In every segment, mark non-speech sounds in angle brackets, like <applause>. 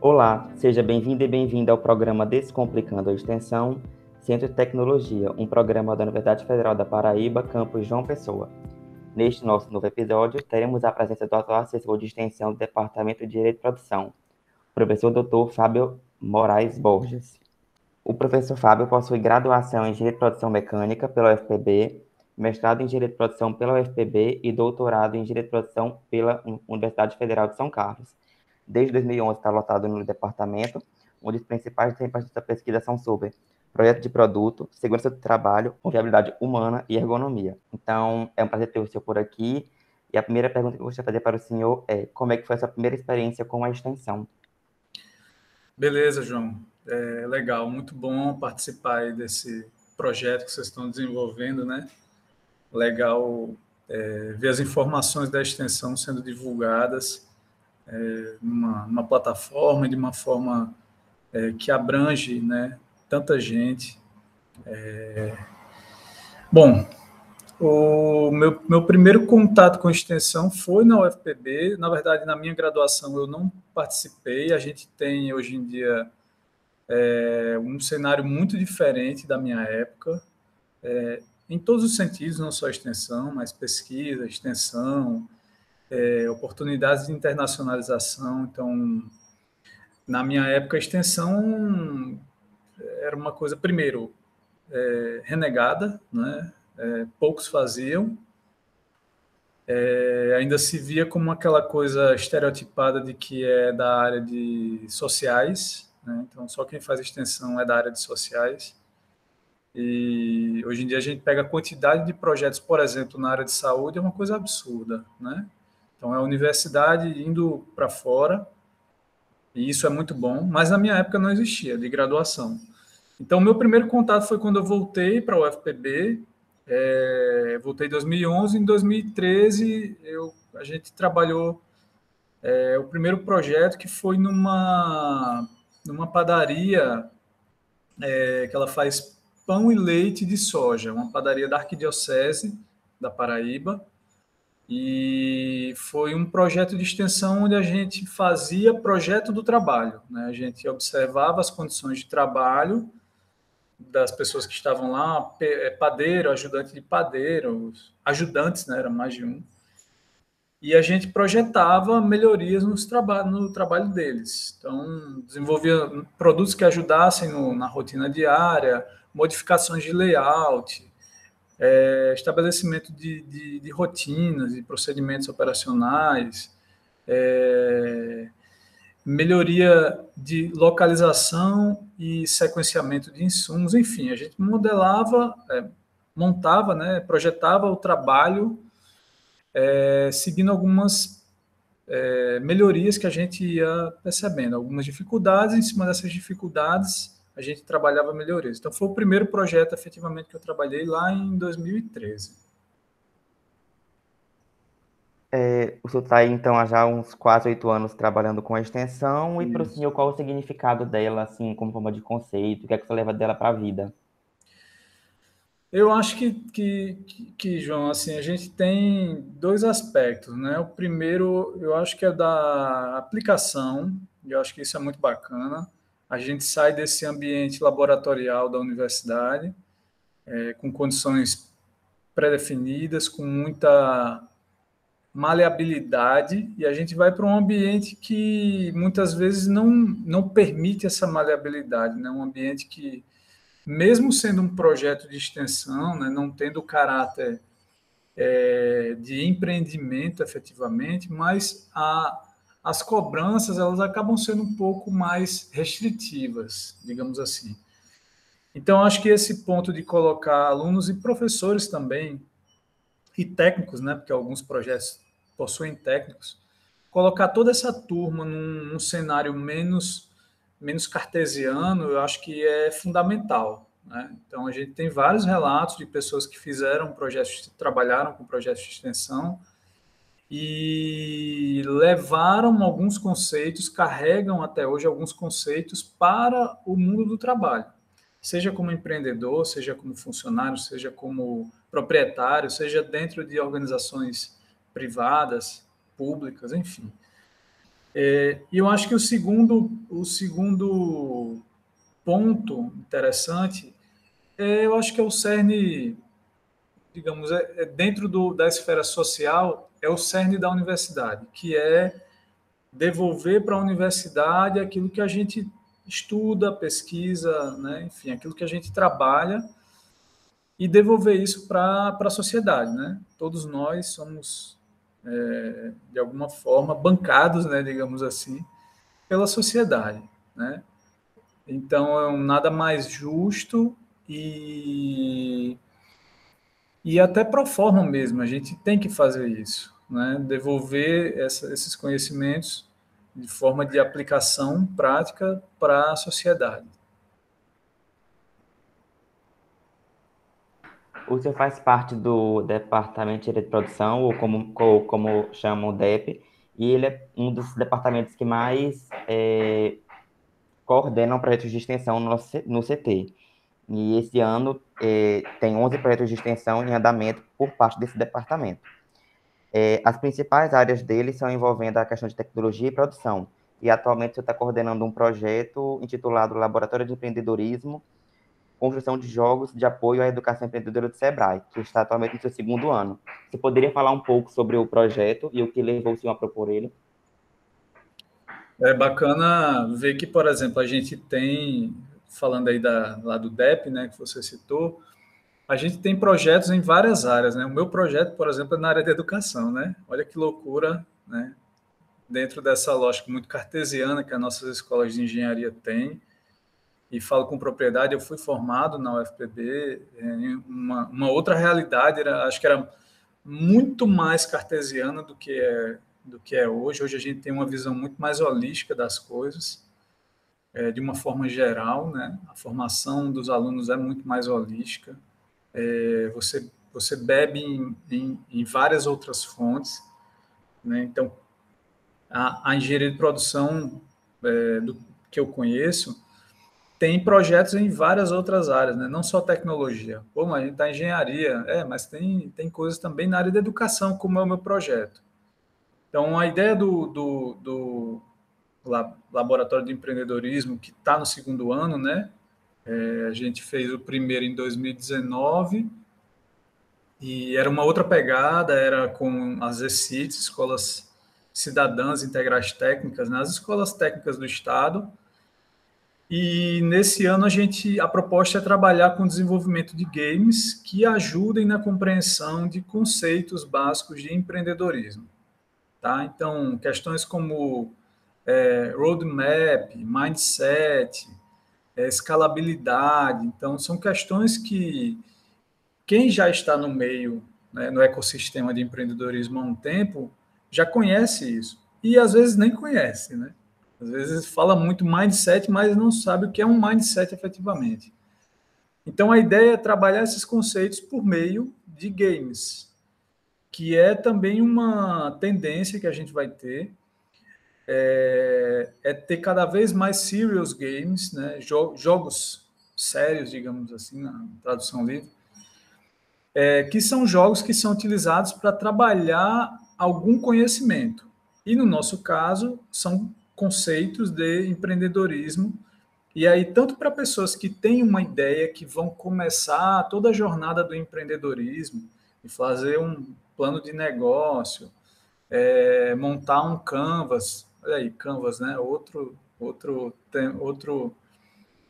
Olá, seja bem-vindo e bem-vinda ao programa Descomplicando a Extensão Centro de Tecnologia, um programa da Universidade Federal da Paraíba, campus João Pessoa. Neste nosso novo episódio, teremos a presença do atual assessor de extensão do Departamento de Direito e Produção, professor Dr. Fábio Moraes Borges. O professor Fábio possui graduação em Direito e Produção Mecânica pela UFPB, mestrado em Direito e Produção pela UFPB e doutorado em Direito e Produção pela Universidade Federal de São Carlos. Desde 2011 está lotado no departamento, onde os principais temas da pesquisa são sobre projeto de produto, segurança do trabalho, confiabilidade humana e ergonomia. Então, é um prazer ter o senhor por aqui. E a primeira pergunta que eu gostaria de fazer para o senhor é como é que foi a sua primeira experiência com a extensão? Beleza, João. É legal, muito bom participar desse projeto que vocês estão desenvolvendo, né? Legal é, ver as informações da extensão sendo divulgadas é, numa, numa, plataforma de uma forma é, que abrange, né? Tanta gente. É... Bom, o meu, meu primeiro contato com extensão foi na UFPB. Na verdade, na minha graduação eu não participei. A gente tem hoje em dia é, um cenário muito diferente da minha época, é, em todos os sentidos, não só extensão, mas pesquisa, extensão, é, oportunidades de internacionalização. Então, na minha época, a extensão era uma coisa, primeiro, é, renegada, né? É, poucos faziam, é, ainda se via como aquela coisa estereotipada de que é da área de sociais, né? Então, só quem faz extensão é da área de sociais. E hoje em dia a gente pega a quantidade de projetos, por exemplo, na área de saúde, é uma coisa absurda, né? Então, é a universidade indo para fora, e isso é muito bom, mas na minha época não existia, de graduação. Então, meu primeiro contato foi quando eu voltei para o UFPB, é, voltei em 2011, em 2013 eu, a gente trabalhou é, o primeiro projeto que foi numa numa padaria é, que ela faz pão e leite de soja, uma padaria da Arquidiocese da Paraíba. E foi um projeto de extensão onde a gente fazia projeto do trabalho. Né? A gente observava as condições de trabalho das pessoas que estavam lá, é, padeiro, ajudante de padeiro, ajudantes, né? era mais de um e a gente projetava melhorias nos traba no trabalho deles. Então, desenvolvia produtos que ajudassem no, na rotina diária, modificações de layout, é, estabelecimento de, de, de, rotinas e procedimentos operacionais, é, melhoria de localização e sequenciamento de insumos, enfim, a gente modelava, é, montava, né, projetava o trabalho é, seguindo algumas é, melhorias que a gente ia percebendo, algumas dificuldades, em cima dessas dificuldades a gente trabalhava melhorias. Então foi o primeiro projeto efetivamente que eu trabalhei lá em 2013. É, o senhor está aí, então, há já uns quase oito anos trabalhando com a extensão, Isso. e para o senhor, qual o significado dela, assim, como forma de conceito, o que é que você leva dela para a vida? Eu acho que, que, que, João, assim, a gente tem dois aspectos, né? O primeiro, eu acho que é da aplicação, eu acho que isso é muito bacana. A gente sai desse ambiente laboratorial da universidade, é, com condições pré-definidas, com muita maleabilidade, e a gente vai para um ambiente que muitas vezes não, não permite essa maleabilidade, né? Um ambiente que mesmo sendo um projeto de extensão, né, não tendo caráter é, de empreendimento efetivamente, mas a, as cobranças elas acabam sendo um pouco mais restritivas, digamos assim. Então, acho que esse ponto de colocar alunos e professores também, e técnicos, né, porque alguns projetos possuem técnicos, colocar toda essa turma num, num cenário menos menos cartesiano, eu acho que é fundamental. Né? Então, a gente tem vários relatos de pessoas que fizeram projetos, trabalharam com projetos de extensão e levaram alguns conceitos, carregam até hoje alguns conceitos para o mundo do trabalho, seja como empreendedor, seja como funcionário, seja como proprietário, seja dentro de organizações privadas, públicas, enfim. É, e eu acho que o segundo, o segundo ponto interessante, é, eu acho que é o cerne, digamos, é, é dentro do, da esfera social, é o cerne da universidade, que é devolver para a universidade aquilo que a gente estuda, pesquisa, né? enfim, aquilo que a gente trabalha e devolver isso para a sociedade. Né? Todos nós somos, é, de alguma forma, bancados, né, digamos assim, pela sociedade. Né? Então, é um nada mais justo e, e até pro forma mesmo, a gente tem que fazer isso, né? devolver essa, esses conhecimentos de forma de aplicação prática para a sociedade. O senhor faz parte do Departamento de Produção, ou como, ou como chamam o DEP, e ele é um dos departamentos que mais é, coordenam projetos de extensão no, no CT. E esse ano é, tem 11 projetos de extensão em andamento por parte desse departamento. É, as principais áreas dele são envolvendo a questão de tecnologia e produção. E atualmente você está coordenando um projeto intitulado Laboratório de Empreendedorismo, Construção de Jogos de Apoio à Educação Empreendedora do SEBRAE, que está atualmente no seu segundo ano. Você poderia falar um pouco sobre o projeto e o que levou o senhor a propor ele? É bacana ver que, por exemplo, a gente tem, falando aí da, lá do DEP, né, que você citou, a gente tem projetos em várias áreas, né? O meu projeto, por exemplo, é na área da educação, né? Olha que loucura, né? Dentro dessa lógica muito cartesiana que as nossas escolas de engenharia têm, e falo com propriedade, eu fui formado na UFPB em uma, uma outra realidade, era, acho que era muito mais cartesiana do que é do que é hoje. Hoje a gente tem uma visão muito mais holística das coisas, é, de uma forma geral, né? A formação dos alunos é muito mais holística. É, você você bebe em, em, em, várias outras fontes, né? Então a, a engenharia de produção é, do que eu conheço tem projetos em várias outras áreas, né? não só tecnologia. Pô, mas a gente está engenharia, é, mas tem, tem coisas também na área da educação, como é o meu projeto. Então, a ideia do, do, do Laboratório de Empreendedorismo, que está no segundo ano, né? É, a gente fez o primeiro em 2019 e era uma outra pegada, era com as ECITs, Escolas Cidadãs Integrais Técnicas, nas né? escolas técnicas do Estado. E nesse ano a gente a proposta é trabalhar com desenvolvimento de games que ajudem na compreensão de conceitos básicos de empreendedorismo. Tá? Então, questões como é, roadmap, mindset, é, escalabilidade. Então, são questões que quem já está no meio, né, no ecossistema de empreendedorismo há um tempo, já conhece isso. E às vezes nem conhece, né? Às vezes fala muito mindset, mas não sabe o que é um mindset efetivamente. Então, a ideia é trabalhar esses conceitos por meio de games que é também uma tendência que a gente vai ter, é, é ter cada vez mais serious games, né, jogos sérios, digamos assim, na tradução livre, é, que são jogos que são utilizados para trabalhar algum conhecimento. E no nosso caso, são conceitos de empreendedorismo. E aí, tanto para pessoas que têm uma ideia, que vão começar toda a jornada do empreendedorismo e fazer um plano de negócio, é, montar um canvas, olha aí, canvas, né? Outro, outro, tem, outro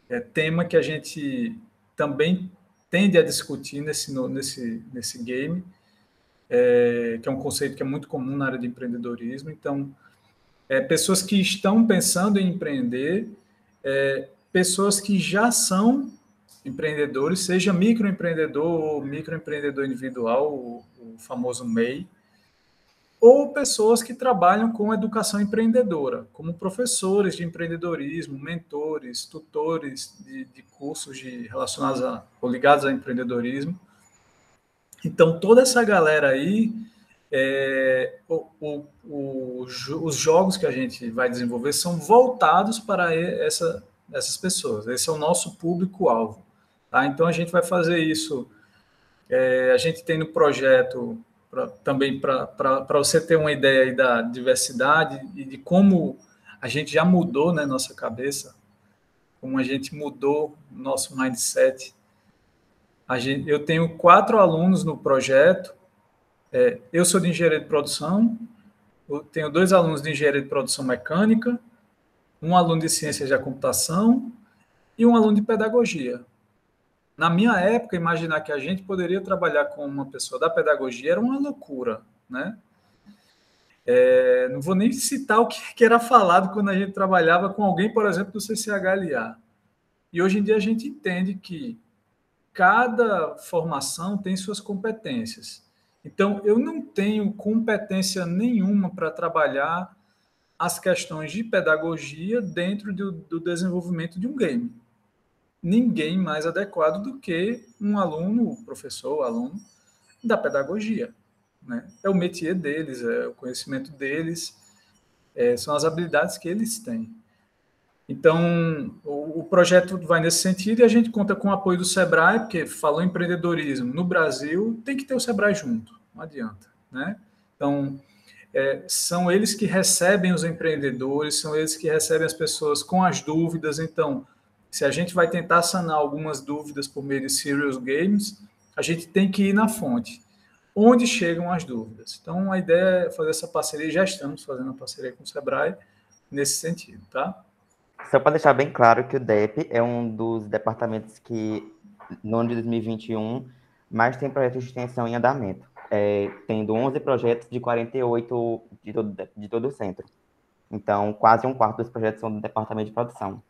é, tema que a gente também tende a discutir nesse, nesse, nesse game, é, que é um conceito que é muito comum na área de empreendedorismo. Então, é, pessoas que estão pensando em empreender, é, pessoas que já são empreendedores, seja microempreendedor ou microempreendedor individual, o, o famoso MEI, ou pessoas que trabalham com educação empreendedora, como professores de empreendedorismo, mentores, tutores de, de cursos de, relacionados a, ou ligados a empreendedorismo. Então, toda essa galera aí, é, o, o, o, os jogos que a gente vai desenvolver são voltados para essa, essas pessoas. Esse é o nosso público-alvo. Tá? Então, a gente vai fazer isso. É, a gente tem no projeto, pra, também para você ter uma ideia aí da diversidade e de como a gente já mudou né, nossa cabeça, como a gente mudou nosso mindset. A gente, eu tenho quatro alunos no projeto. É, eu sou de engenharia de produção, eu tenho dois alunos de engenharia de produção mecânica, um aluno de ciências da computação e um aluno de pedagogia. Na minha época, imaginar que a gente poderia trabalhar com uma pessoa da pedagogia era uma loucura, né? É, não vou nem citar o que, era falado quando a gente trabalhava com alguém, por exemplo, do CCHLA. E hoje em dia a gente entende que cada formação tem suas competências. Então, eu não tenho competência nenhuma para trabalhar as questões de pedagogia dentro do, do desenvolvimento de um game ninguém mais adequado do que um aluno, professor, aluno da pedagogia. Né? É o métier deles, é o conhecimento deles, é, são as habilidades que eles têm. Então, o, o, projeto vai nesse sentido e a gente conta com o apoio do Sebrae, porque falou empreendedorismo no Brasil, tem que ter o Sebrae junto, não adianta. Né? Então, é, são eles que recebem os empreendedores, são eles que recebem as pessoas com as dúvidas. Então, se a gente vai tentar sanar algumas dúvidas por meio de Serious Games, a gente tem que ir na fonte. Onde chegam as dúvidas? Então, a ideia é fazer essa parceria, já estamos fazendo a parceria com o Sebrae nesse sentido, tá? Só para deixar bem claro que o DEP é um dos departamentos que, no ano de 2021, mais tem projetos de extensão em andamento, é, tendo 11 projetos de 48 de todo, de todo o centro. Então, quase um quarto dos projetos são do departamento de produção.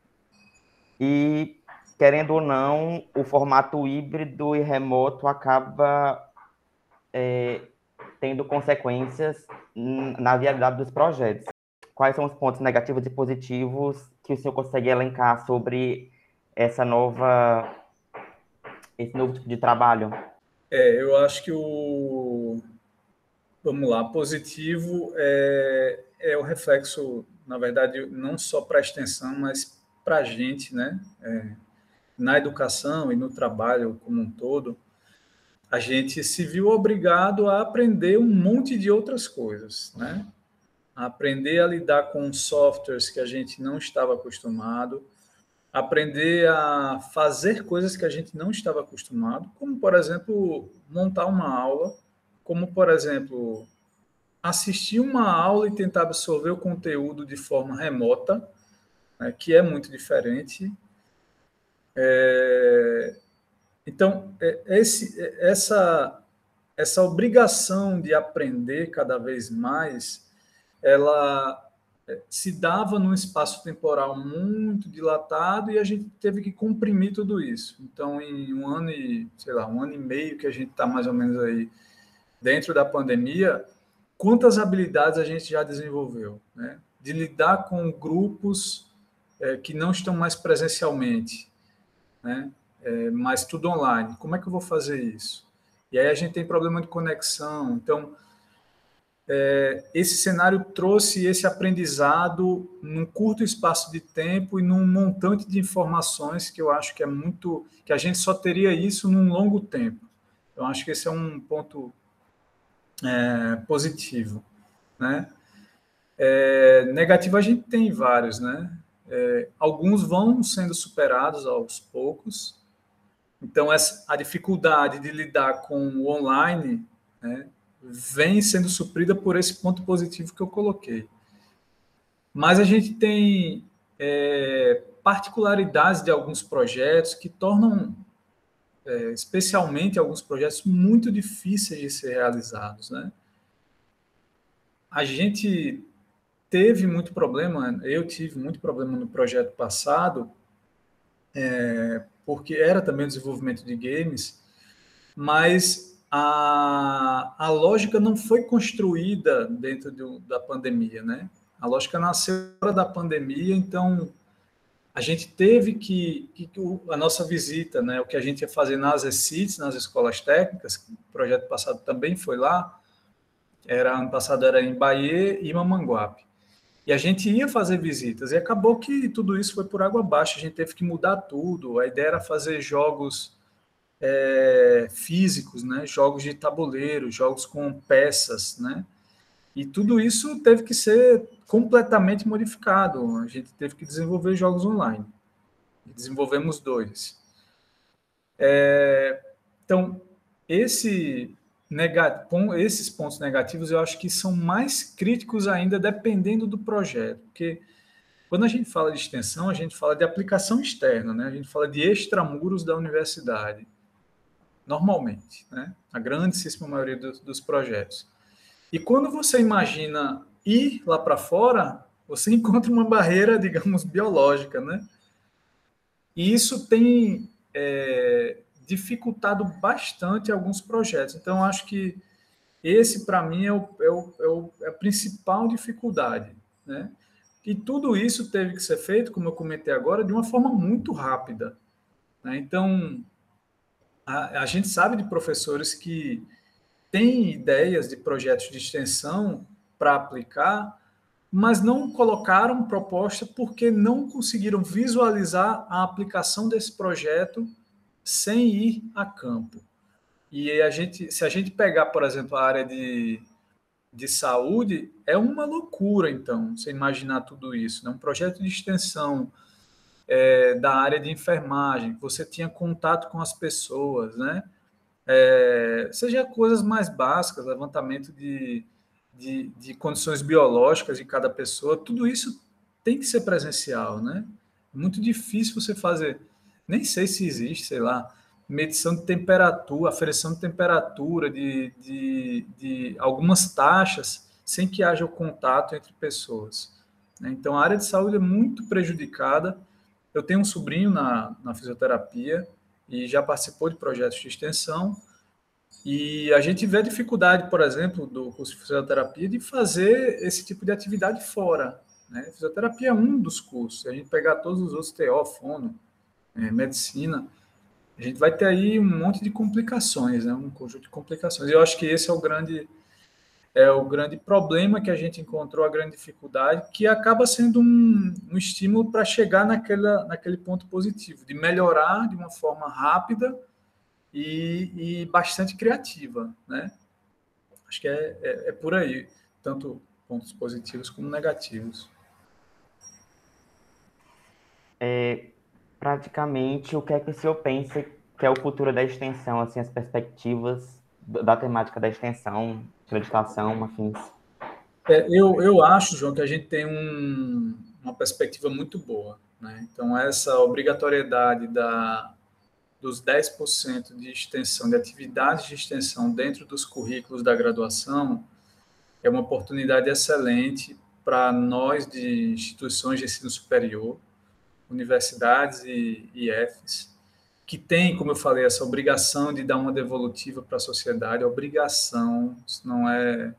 E, querendo ou não, o formato híbrido e remoto acaba é, tendo consequências na viabilidade dos projetos. Quais são os pontos negativos e positivos que o senhor consegue elencar sobre essa nova, esse novo tipo de trabalho? É, eu acho que o, vamos lá, positivo é, é o reflexo, na verdade, não só para a extensão, mas para a gente, né, é, na educação e no trabalho como um todo, a gente se viu obrigado a aprender um monte de outras coisas, né? A aprender a lidar com softwares que a gente não estava acostumado, aprender a fazer coisas que a gente não estava acostumado, como, por exemplo, montar uma aula, como, por exemplo, assistir uma aula e tentar absorver o conteúdo de forma remota, né, que é muito diferente. É, então, é, esse, essa, essa obrigação de aprender cada vez mais, ela é, se dava num espaço temporal muito dilatado e a gente teve que comprimir tudo isso. Então, em um ano e, sei lá, um ano e meio que a gente está mais ou menos aí dentro da pandemia, quantas habilidades a gente já desenvolveu, né? De lidar com grupos é, que não estão mais presencialmente, né? É, mas tudo online. Como é que eu vou fazer isso? E aí a gente tem problema de conexão. Então, é, esse cenário trouxe esse aprendizado num curto espaço de tempo e num montante de informações que eu acho que é muito que a gente só teria isso num longo tempo. Eu acho que esse é um ponto é, positivo, né? É, negativo a gente tem vários, né? É, alguns vão sendo superados aos poucos. Então, essa, a dificuldade de lidar com o online né, vem sendo suprida por esse ponto positivo que eu coloquei. Mas a gente tem é, particularidades de alguns projetos que tornam, é, especialmente alguns projetos, muito difíceis de ser realizados. Né? A gente teve muito problema, eu tive muito problema no projeto passado, é, porque era também o desenvolvimento de games, mas a, a lógica não foi construída dentro da pandemia, né? A lógica nasceu fora da pandemia, então a gente teve que, que, a nossa visita, né, o que a gente ia fazer nas ECITs, nas escolas técnicas, o projeto passado também foi lá, era ano passado era em Bahia e Mamanguape. E a gente ia fazer visitas, e acabou que tudo isso foi por água abaixo, a gente teve que mudar tudo. A ideia era fazer jogos é, físicos, né? jogos de tabuleiro, jogos com peças, né? E tudo isso teve que ser completamente modificado. A gente teve que desenvolver jogos online. Desenvolvemos dois. É, então, esse esses pontos negativos eu acho que são mais críticos ainda dependendo do projeto, porque quando a gente fala de extensão, a gente fala de aplicação externa, né? a gente fala de extramuros da universidade, normalmente, né? a grandíssima maioria dos, dos projetos. E quando você imagina ir lá para fora, você <laughs> encontra uma barreira, digamos, biológica, né? E isso tem é, dificultado bastante alguns projetos. Então, acho que esse, para mim, é, é, o, é, o, é, a principal dificuldade. Né? E tudo isso teve que ser feito, como eu comentei agora, de uma forma muito rápida. Né? Então, a, a gente sabe de professores que têm ideias de projetos de extensão para aplicar, mas não colocaram proposta porque não conseguiram visualizar a aplicação desse projeto sem ir a campo. E a gente, se a gente pegar, por exemplo, a área de, de saúde, é uma loucura, então, você imaginar tudo isso. Né? Um projeto de extensão é, da área de enfermagem, você tinha contato com as pessoas, né? É, seja coisas mais básicas, levantamento de, de, de, condições biológicas de cada pessoa, tudo isso tem que ser presencial, né? Muito difícil você fazer nem sei se existe, sei lá, medição de temperatura, aferição de temperatura, de, de, de algumas taxas, sem que haja o contato entre pessoas. Né? Então, a área de saúde é muito prejudicada. Eu tenho um sobrinho na, na fisioterapia e já participou de projetos de extensão. E a gente vê a dificuldade, por exemplo, do curso de fisioterapia de fazer esse tipo de atividade fora. Né? Fisioterapia é um dos cursos. Se a gente pegar todos os outros, TO, fono, é, medicina, a gente vai ter aí um monte de complicações, né? um conjunto de complicações. Eu acho que esse é o grande é o grande problema que a gente encontrou, a grande dificuldade, que acaba sendo um, um estímulo para chegar naquela, naquele ponto positivo, de melhorar de uma forma rápida e, e bastante criativa, né? Acho que é, é, é por aí, tanto pontos positivos como negativos. É, praticamente o que é que o senhor pensa que é o futuro da extensão, assim, as perspectivas da temática da extensão, acreditação, afins? É, eu, eu acho, João, que a gente tem um, uma perspectiva muito boa. Né? Então, essa obrigatoriedade da, dos 10% de extensão, de atividades de extensão dentro dos currículos da graduação, é uma oportunidade excelente para nós de instituições de ensino superior, universidades e IFs, que tem, como eu falei, essa obrigação de dar uma devolutiva para a sociedade, obrigação, isso não é,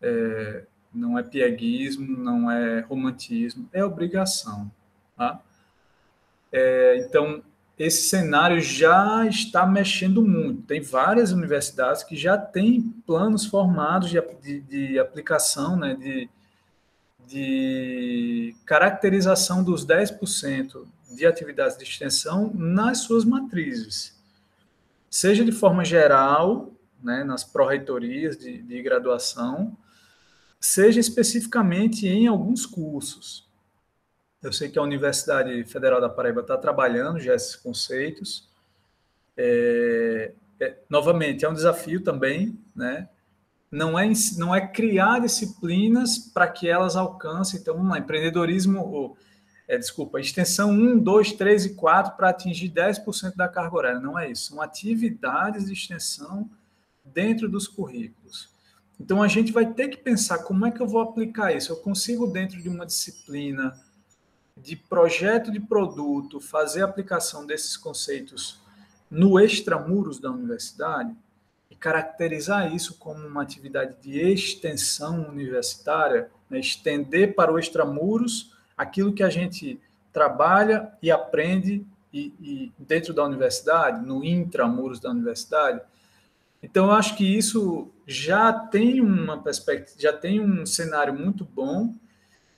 é, não é pieguismo, não é romantismo, é obrigação. Tá? É, então, esse cenário já está mexendo muito. Tem várias universidades que já têm planos formados de, de, de aplicação, né, de, de caracterização dos 10% de atividades de extensão nas suas matrizes, seja de forma geral, né, nas pró-reitorias de, de graduação, seja especificamente em alguns cursos. Eu sei que a Universidade Federal da Paraíba está trabalhando já esses conceitos. É, é, novamente, é um desafio também, né? Não é, não é criar disciplinas para que elas alcancem. Então, vamos lá, empreendedorismo, é, desculpa, extensão 1, 2, 3 e 4 para atingir 10% da carga horária. Não é isso. São atividades de extensão dentro dos currículos. Então, a gente vai ter que pensar como é que eu vou aplicar isso. Eu consigo, dentro de uma disciplina de projeto de produto, fazer a aplicação desses conceitos no extramuros da universidade? Caracterizar isso como uma atividade de extensão universitária, né? estender para o extramuros aquilo que a gente trabalha e aprende e, e dentro da universidade, no intramuros da universidade. Então, eu acho que isso já tem uma perspectiva, já tem um cenário muito bom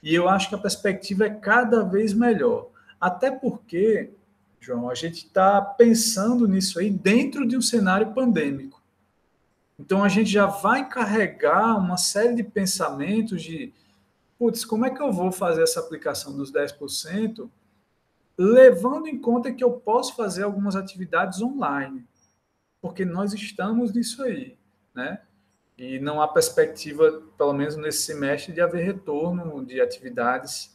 e eu acho que a perspectiva é cada vez melhor. Até porque, João, a gente está pensando nisso aí dentro de um cenário pandêmico. Então a gente já vai carregar uma série de pensamentos de, putz, como é que eu vou fazer essa aplicação dos 10%, levando em conta que eu posso fazer algumas atividades online, porque nós estamos nisso aí, né? E não há perspectiva, pelo menos nesse semestre, de haver retorno de atividades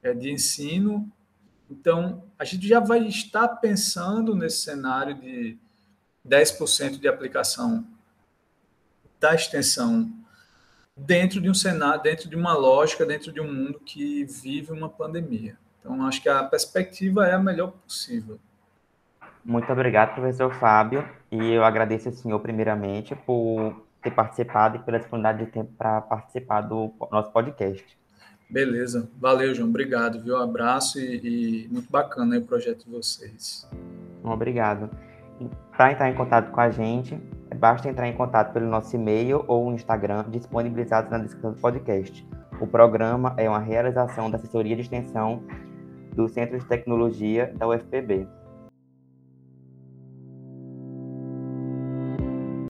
é, de ensino. Então, a gente já vai estar pensando nesse cenário de 10% de aplicação da extensão dentro de um cenário, dentro de uma lógica, dentro de um mundo que vive uma pandemia. Então, acho que a perspectiva é a melhor possível. Muito obrigado, professor Fábio, e eu agradeço ao senhor, primeiramente, por ter participado e pela disponibilidade de tempo para participar do nosso podcast. Beleza, valeu, João, obrigado, viu? Um abraço e, e muito bacana o projeto de vocês. Obrigado. Para entrar em contato com a gente, basta entrar em contato pelo nosso e-mail ou Instagram disponibilizados na descrição do podcast. O programa é uma realização da assessoria de extensão do Centro de Tecnologia da UFPB.